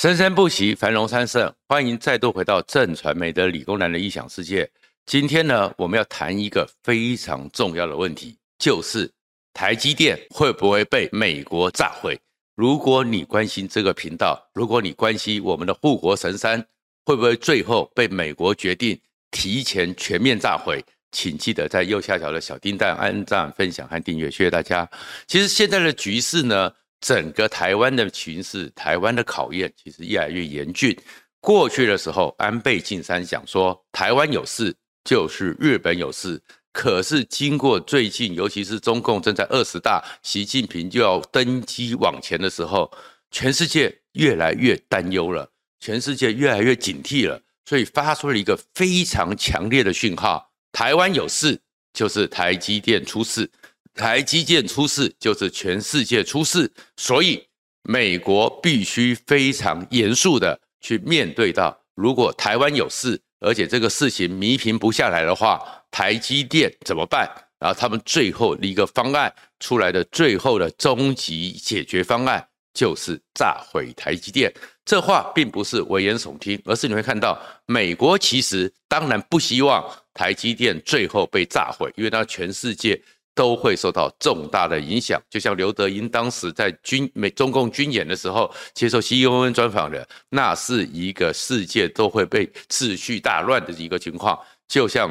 生生不息，繁荣昌盛。欢迎再度回到正传媒的理工男的异想世界。今天呢，我们要谈一个非常重要的问题，就是台积电会不会被美国炸毁？如果你关心这个频道，如果你关心我们的护国神山会不会最后被美国决定提前全面炸毁，请记得在右下角的小叮当按赞、分享和订阅，谢谢大家。其实现在的局势呢？整个台湾的情势，台湾的考验其实越来越严峻。过去的时候，安倍晋三讲说，台湾有事就是日本有事。可是经过最近，尤其是中共正在二十大，习近平就要登基往前的时候，全世界越来越担忧了，全世界越来越警惕了，所以发出了一个非常强烈的讯号：台湾有事就是台积电出事。台积电出事，就是全世界出事，所以美国必须非常严肃的去面对到，如果台湾有事，而且这个事情弥平不下来的话，台积电怎么办？然后他们最后一个方案出来的最后的终极解决方案，就是炸毁台积电。这话并不是危言耸听，而是你会看到，美国其实当然不希望台积电最后被炸毁，因为它全世界。都会受到重大的影响，就像刘德英当时在军美中共军演的时候接受 CNN 专访的，那是一个世界都会被秩序大乱的一个情况。就像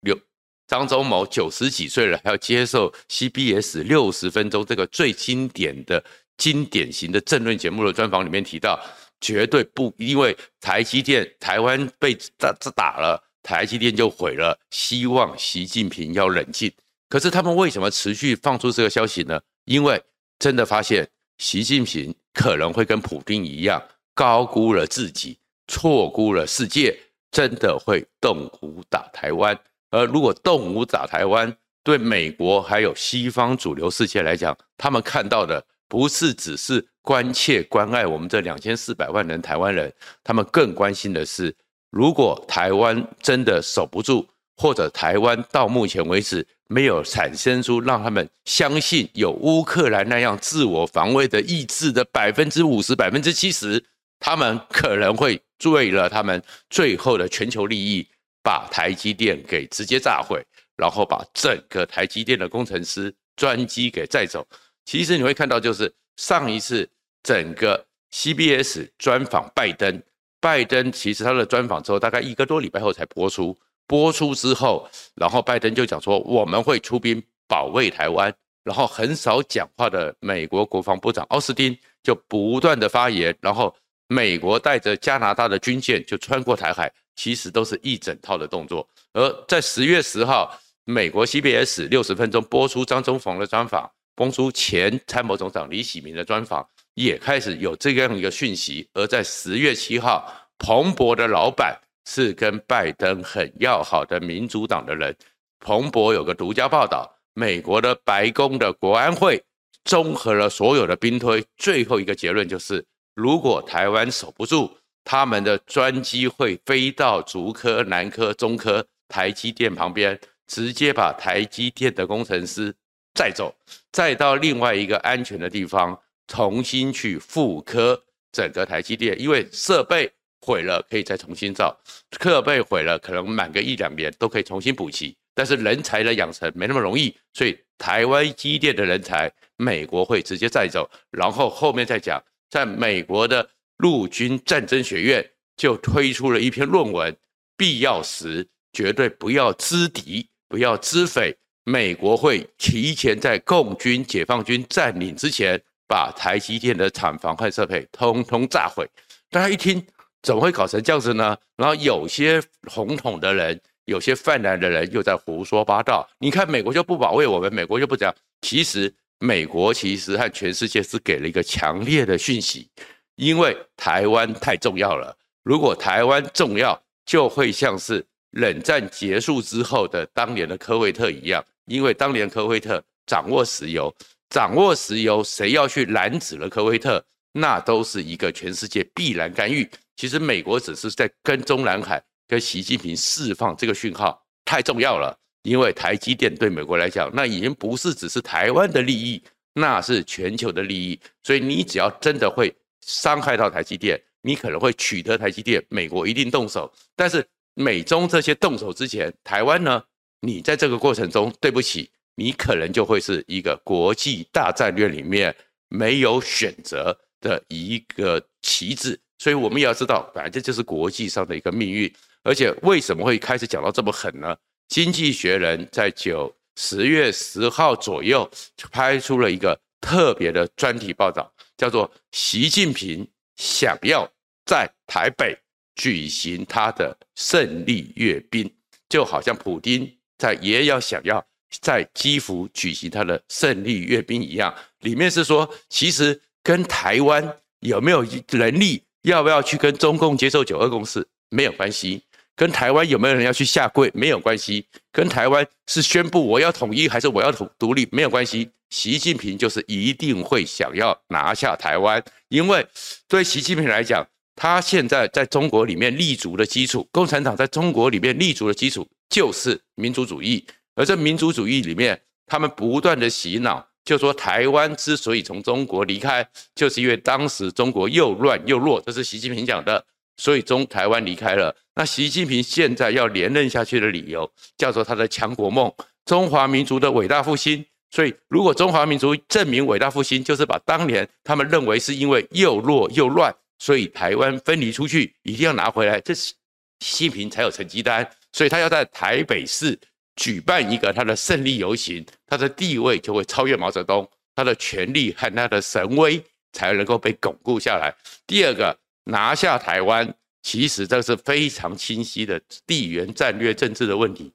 刘张忠谋九十几岁了，还要接受 CBS 六十分钟这个最经典的经典型的政论节目的专访里面提到，绝对不因为台积电台湾被打打了，台积电就毁了，希望习近平要冷静。可是他们为什么持续放出这个消息呢？因为真的发现习近平可能会跟普丁一样，高估了自己，错估了世界，真的会动武打台湾。而如果动武打台湾，对美国还有西方主流世界来讲，他们看到的不是只是关切关爱我们这两千四百万人台湾人，他们更关心的是，如果台湾真的守不住，或者台湾到目前为止。没有产生出让他们相信有乌克兰那样自我防卫的意志的百分之五十、百分之七十，他们可能会为了他们最后的全球利益，把台积电给直接炸毁，然后把整个台积电的工程师专机给载走。其实你会看到，就是上一次整个 CBS 专访拜登，拜登其实他的专访之后，大概一个多礼拜后才播出。播出之后，然后拜登就讲说，我们会出兵保卫台湾，然后很少讲话的美国国防部长奥斯汀就不断的发言，然后美国带着加拿大的军舰就穿过台海，其实都是一整套的动作。而在十月十号，美国 CBS 六十分钟播出张忠谋的专访，播出前参谋总长李喜明的专访，也开始有这样一个讯息。而在十月七号，彭博的老板。是跟拜登很要好的民主党的人，彭博有个独家报道，美国的白宫的国安会综合了所有的兵推，最后一个结论就是，如果台湾守不住，他们的专机会飞到竹科、南科、中科、台积电旁边，直接把台积电的工程师载走，再到另外一个安全的地方，重新去复科整个台积电，因为设备。毁了可以再重新造，设备毁了可能满个一两年都可以重新补齐，但是人才的养成没那么容易，所以台湾机电的人才，美国会直接带走，然后后面再讲，在美国的陆军战争学院就推出了一篇论文，必要时绝对不要知敌，不要知匪，美国会提前在共军解放军占领之前，把台积电的厂房和设备通通炸毁。大家一听。怎么会搞成这样子呢？然后有些红统的人，有些泛蓝的人又在胡说八道。你看美国就不保卫我们，美国就不讲。其实美国其实和全世界是给了一个强烈的讯息，因为台湾太重要了。如果台湾重要，就会像是冷战结束之后的当年的科威特一样，因为当年科威特掌握石油，掌握石油，谁要去拦止了科威特，那都是一个全世界必然干预。其实美国只是在跟中南海跟习近平释放这个讯号，太重要了。因为台积电对美国来讲，那已经不是只是台湾的利益，那是全球的利益。所以你只要真的会伤害到台积电，你可能会取得台积电，美国一定动手。但是美中这些动手之前，台湾呢，你在这个过程中，对不起，你可能就会是一个国际大战略里面没有选择的一个棋子。所以我们也要知道，反正这就是国际上的一个命运。而且为什么会开始讲到这么狠呢？经济学人在九十月十号左右就拍出了一个特别的专题报道，叫做“习近平想要在台北举行他的胜利阅兵”，就好像普丁在也要想要在基辅举行他的胜利阅兵一样。里面是说，其实跟台湾有没有能力，要不要去跟中共接受九二共识？没有关系。跟台湾有没有人要去下跪？没有关系，跟台湾是宣布我要统一还是我要独独立？没有关系。习近平就是一定会想要拿下台湾，因为对习近平来讲，他现在在中国里面立足的基础，共产党在中国里面立足的基础就是民族主义，而这民族主义里面，他们不断的洗脑，就说台湾之所以从中国离开，就是因为当时中国又乱又弱，这是习近平讲的。所以中台湾离开了，那习近平现在要连任下去的理由叫做他的强国梦，中华民族的伟大复兴。所以如果中华民族证明伟大复兴，就是把当年他们认为是因为又弱又乱，所以台湾分离出去，一定要拿回来，这是习近平才有成绩单。所以他要在台北市举办一个他的胜利游行，他的地位就会超越毛泽东，他的权力和他的神威才能够被巩固下来。第二个。拿下台湾，其实这是非常清晰的地缘战略政治的问题。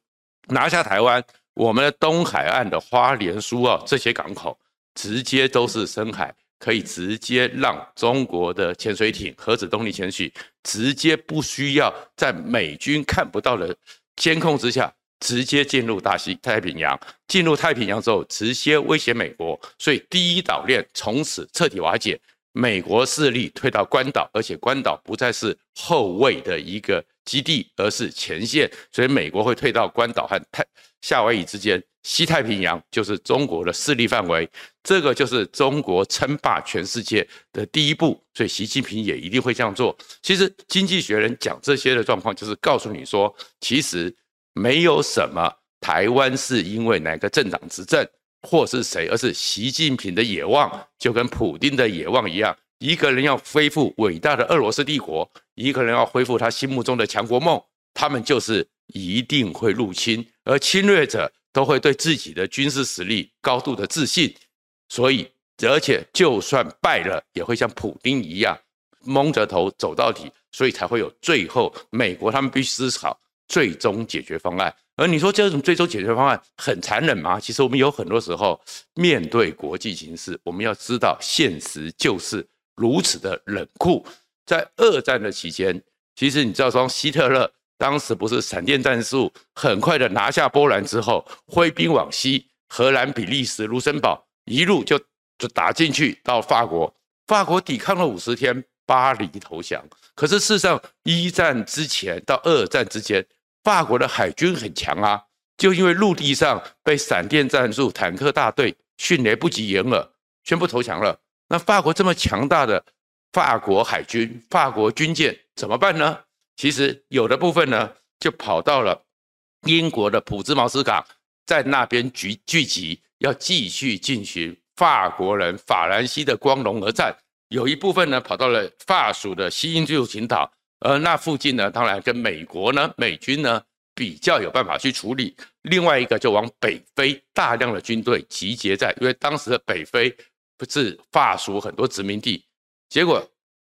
拿下台湾，我们的东海岸的花莲、苏澳这些港口，直接都是深海，可以直接让中国的潜水艇、核子动力潜水，直接不需要在美军看不到的监控之下，直接进入大西太平洋。进入太平洋之后，直接威胁美国，所以第一岛链从此彻底瓦解。美国势力退到关岛，而且关岛不再是后卫的一个基地，而是前线，所以美国会退到关岛和太夏威夷之间，西太平洋就是中国的势力范围，这个就是中国称霸全世界的第一步，所以习近平也一定会这样做。其实经济学人讲这些的状况，就是告诉你说，其实没有什么台湾是因为哪个政党执政。或是谁，而是习近平的野望，就跟普丁的野望一样。一个人要恢复伟大的俄罗斯帝国，一个人要恢复他心目中的强国梦，他们就是一定会入侵，而侵略者都会对自己的军事实力高度的自信，所以而且就算败了，也会像普丁一样蒙着头走到底，所以才会有最后美国他们必须思考最终解决方案。而你说这种最终解决方案很残忍吗？其实我们有很多时候面对国际形势，我们要知道现实就是如此的冷酷。在二战的期间，其实你知道说希特勒当时不是闪电战术，很快的拿下波兰之后，挥兵往西，荷兰、比利时、卢森堡一路就就打进去到法国，法国抵抗了五十天，巴黎投降。可是事实上，一战之前到二战之间。法国的海军很强啊，就因为陆地上被闪电战术坦克大队迅雷不及掩耳，宣布投降了。那法国这么强大的法国海军、法国军舰怎么办呢？其实有的部分呢，就跑到了英国的普兹茅斯港，在那边聚聚集，要继续进行法国人法兰西的光荣而战。有一部分呢，跑到了法属的西印度群岛。而那附近呢，当然跟美国呢、美军呢比较有办法去处理。另外一个就往北非，大量的军队集结在，因为当时的北非不是法属很多殖民地。结果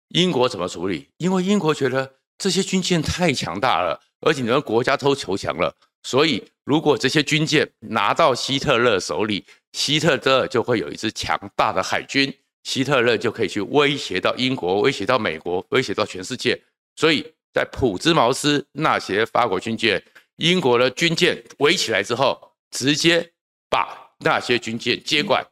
英国怎么处理？因为英国觉得这些军舰太强大了，而且你们国家都投降了，所以如果这些军舰拿到希特勒手里，希特勒就会有一支强大的海军，希特勒就可以去威胁到英国，威胁到美国，威胁到全世界。所以在普兹茅斯那些法国军舰、英国的军舰围起来之后，直接把那些军舰接管，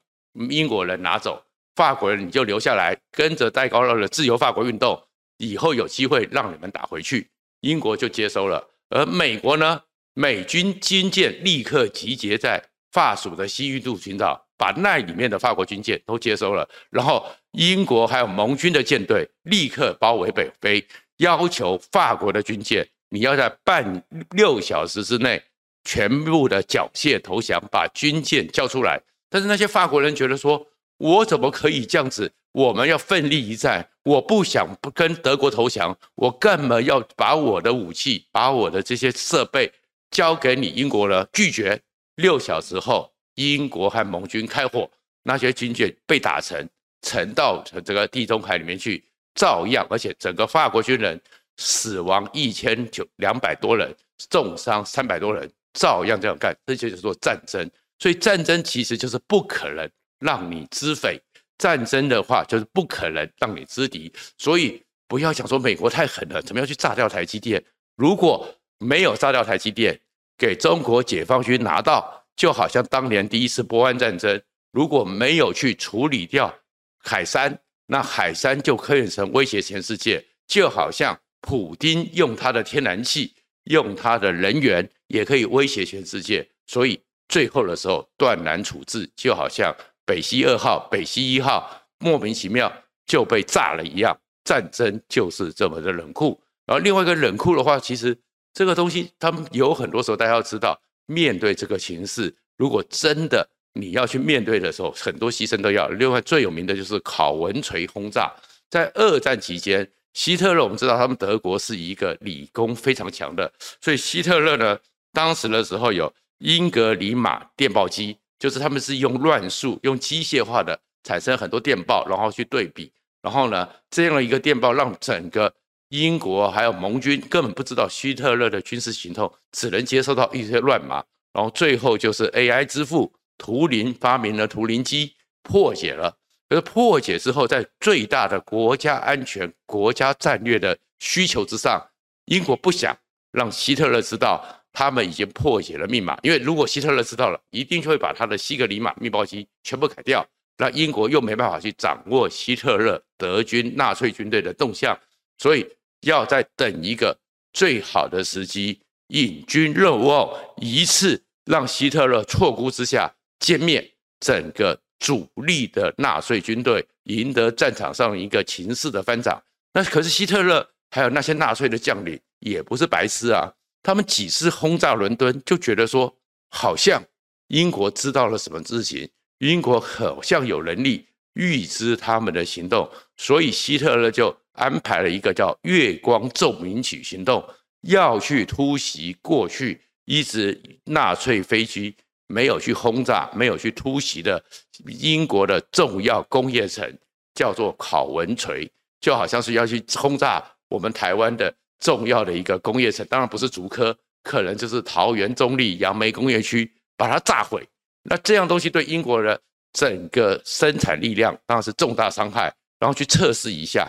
英国人拿走，法国人你就留下来，跟着戴高乐的自由法国运动，以后有机会让你们打回去，英国就接收了。而美国呢，美军军舰立刻集结在法属的西印度群岛，把那里面的法国军舰都接收了，然后英国还有盟军的舰队立刻包围北非，要求法国的军舰你要在半六小时之内全部的缴械投降，把军舰交出来。但是那些法国人觉得说，我怎么可以这样子？我们要奋力一战，我不想不跟德国投降，我干嘛要把我的武器、把我的这些设备交给你英国呢？拒绝。六小时后，英国和盟军开火，那些军舰被打沉，沉到这个地中海里面去，照样，而且整个法国军人死亡一千九两百多人，重伤三百多人，照样这样干，这就是说战争。所以战争其实就是不可能让你知匪。战争的话，就是不可能让你知敌，所以不要想说美国太狠了，怎么样去炸掉台积电？如果没有炸掉台积电，给中国解放军拿到，就好像当年第一次波湾战争，如果没有去处理掉海山，那海山就可以成威胁全世界，就好像普丁用他的天然气，用他的人员，也可以威胁全世界。所以最后的时候断然处置，就好像。北溪二号、北溪一号莫名其妙就被炸了一样，战争就是这么的冷酷。然后另外一个冷酷的话，其实这个东西他们有很多时候大家要知道，面对这个形势，如果真的你要去面对的时候，很多牺牲都要。另外最有名的就是考文垂轰炸，在二战期间，希特勒我们知道他们德国是一个理工非常强的，所以希特勒呢，当时的时候有英格里马电报机。就是他们是用乱数、用机械化的产生很多电报，然后去对比，然后呢，这样的一个电报让整个英国还有盟军根本不知道希特勒的军事行动，只能接收到一些乱码，然后最后就是 AI 之父图灵发明了图灵机，破解了。可是破解之后，在最大的国家安全、国家战略的需求之上，英国不想让希特勒知道。他们已经破解了密码，因为如果希特勒知道了，一定会把他的西格里马密报机全部改掉，那英国又没办法去掌握希特勒德军纳粹军队的动向，所以要再等一个最好的时机，引军入瓮，一次让希特勒错估之下歼灭整个主力的纳粹军队，赢得战场上一个情势的翻涨。那可是希特勒还有那些纳粹的将领也不是白痴啊。他们几次轰炸伦敦，就觉得说，好像英国知道了什么事情，英国好像有能力预知他们的行动，所以希特勒就安排了一个叫“月光奏鸣曲”行动，要去突袭过去一直纳粹飞机没有去轰炸、没有去突袭的英国的重要工业城，叫做考文垂，就好像是要去轰炸我们台湾的。重要的一个工业城，当然不是竹科，可能就是桃园中坜杨梅工业区，把它炸毁。那这样东西对英国的整个生产力量当然是重大伤害。然后去测试一下，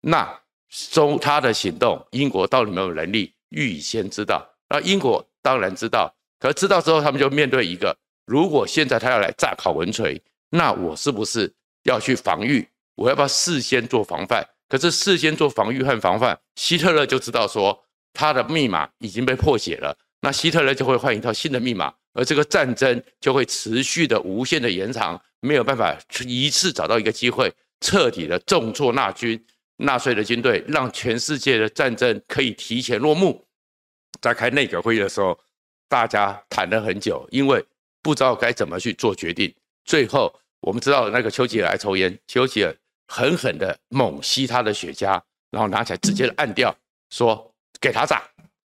那中他的行动，英国到底有没有能力预先知道？那英国当然知道，可知道之后，他们就面对一个：如果现在他要来炸考文垂，那我是不是要去防御？我要不要事先做防范？可是事先做防御和防范，希特勒就知道说他的密码已经被破解了，那希特勒就会换一套新的密码，而这个战争就会持续的无限的延长，没有办法一次找到一个机会彻底的重挫纳军、纳粹的军队，让全世界的战争可以提前落幕。在开内阁会议的时候，大家谈了很久，因为不知道该怎么去做决定。最后我们知道那个丘吉尔爱抽烟，丘吉尔。狠狠的猛吸他的雪茄，然后拿起来直接按掉，说给他炸，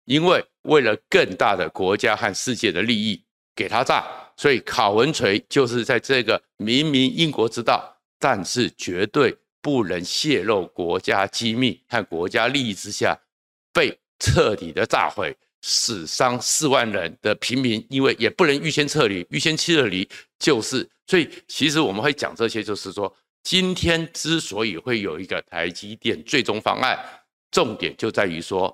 因为为了更大的国家和世界的利益，给他炸。所以考文锤就是在这个明明英国知道，但是绝对不能泄露国家机密和国家利益之下，被彻底的炸毁，死伤四万人的平民，因为也不能预先撤离，预先撤离就是。所以其实我们会讲这些，就是说。今天之所以会有一个台积电最终方案，重点就在于说，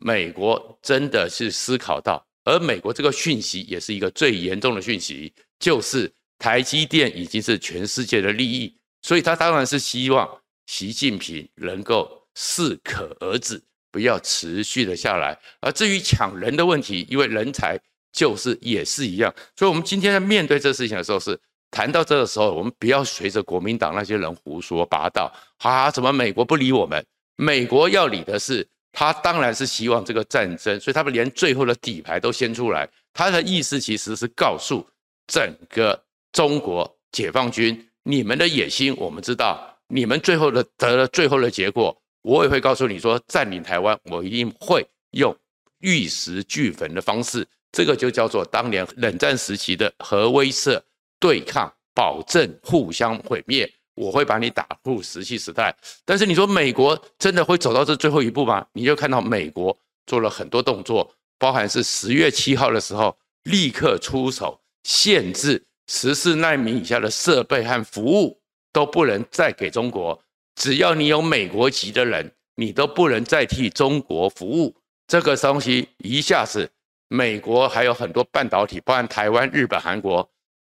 美国真的是思考到，而美国这个讯息也是一个最严重的讯息，就是台积电已经是全世界的利益，所以他当然是希望习近平能够适可而止，不要持续的下来。而至于抢人的问题，因为人才就是也是一样，所以我们今天在面对这事情的时候是。谈到这个时候，我们不要随着国民党那些人胡说八道。啊，怎么美国不理我们？美国要理的是，他当然是希望这个战争，所以他们连最后的底牌都掀出来。他的意思其实是告诉整个中国解放军，你们的野心我们知道，你们最后的得了最后的结果，我也会告诉你说，占领台湾，我一定会用玉石俱焚的方式。这个就叫做当年冷战时期的核威慑对抗，保证互相毁灭。我会把你打入石器时代。但是你说美国真的会走到这最后一步吗？你就看到美国做了很多动作，包含是十月七号的时候立刻出手限制十四奈米以下的设备和服务都不能再给中国。只要你有美国籍的人，你都不能再替中国服务。这个东西一下子。美国还有很多半导体，包含台湾、日本、韩国，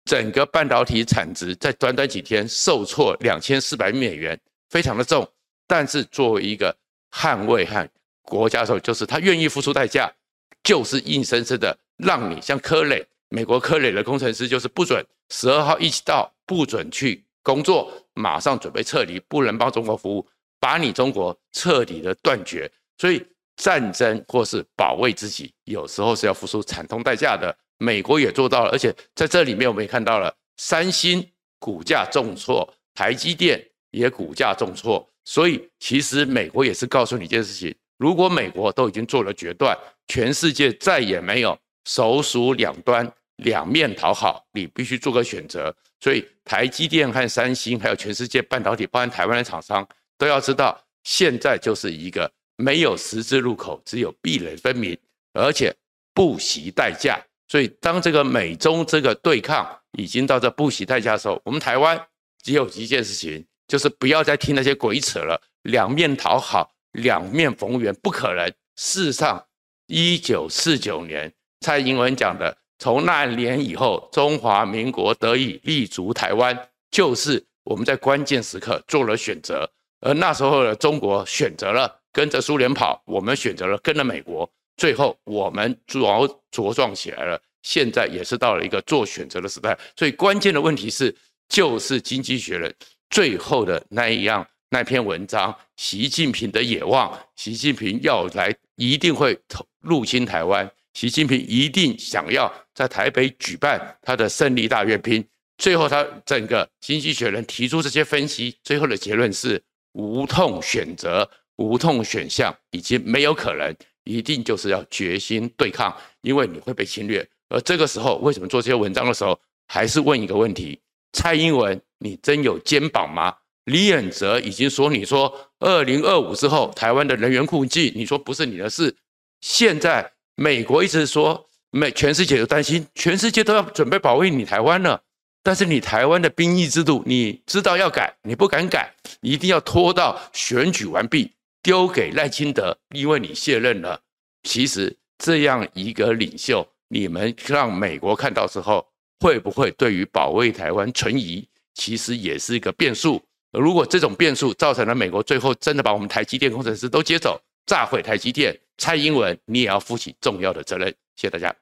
整个半导体产值在短短几天受挫两千四百美元，非常的重。但是作为一个捍卫和国家的时候，就是他愿意付出代价，就是硬生生的让你像科磊，美国科磊的工程师就是不准十二号一起到，不准去工作，马上准备撤离，不能帮中国服务，把你中国彻底的断绝。所以。战争或是保卫自己，有时候是要付出惨痛代价的。美国也做到了，而且在这里面我们也看到了，三星股价重挫，台积电也股价重挫。所以其实美国也是告诉你一件事情：如果美国都已经做了决断，全世界再也没有首鼠两端、两面讨好，你必须做个选择。所以台积电和三星，还有全世界半导体，包含台湾的厂商，都要知道，现在就是一个。没有十字路口，只有壁垒分明，而且不惜代价。所以，当这个美中这个对抗已经到这不惜代价的时候，我们台湾只有一件事情，就是不要再听那些鬼扯了。两面讨好，两面逢源，不可能。事实上，一九四九年蔡英文讲的，从那年以后，中华民国得以立足台湾，就是我们在关键时刻做了选择，而那时候的中国选择了。跟着苏联跑，我们选择了跟着美国，最后我们主要茁壮起来了。现在也是到了一个做选择的时代，所以关键的问题是，就是《经济学人》最后的那一样那篇文章，习近平的野望，习近平要来一定会入侵台湾，习近平一定想要在台北举办他的胜利大阅兵。最后，他整个《经济学人》提出这些分析，最后的结论是无痛选择。无痛选项已经没有可能，一定就是要决心对抗，因为你会被侵略。而这个时候，为什么做这些文章的时候，还是问一个问题：蔡英文，你真有肩膀吗？李远哲已经说，你说二零二五之后台湾的能源困境，你说不是你的事。现在美国一直说，美全世界都担心，全世界都要准备保卫你台湾了。但是你台湾的兵役制度，你知道要改，你不敢改，你一定要拖到选举完毕。丢给赖清德，因为你卸任了。其实这样一个领袖，你们让美国看到之后，会不会对于保卫台湾存疑？其实也是一个变数。如果这种变数造成了美国最后真的把我们台积电工程师都接走，炸毁台积电，蔡英文你也要负起重要的责任。谢谢大家。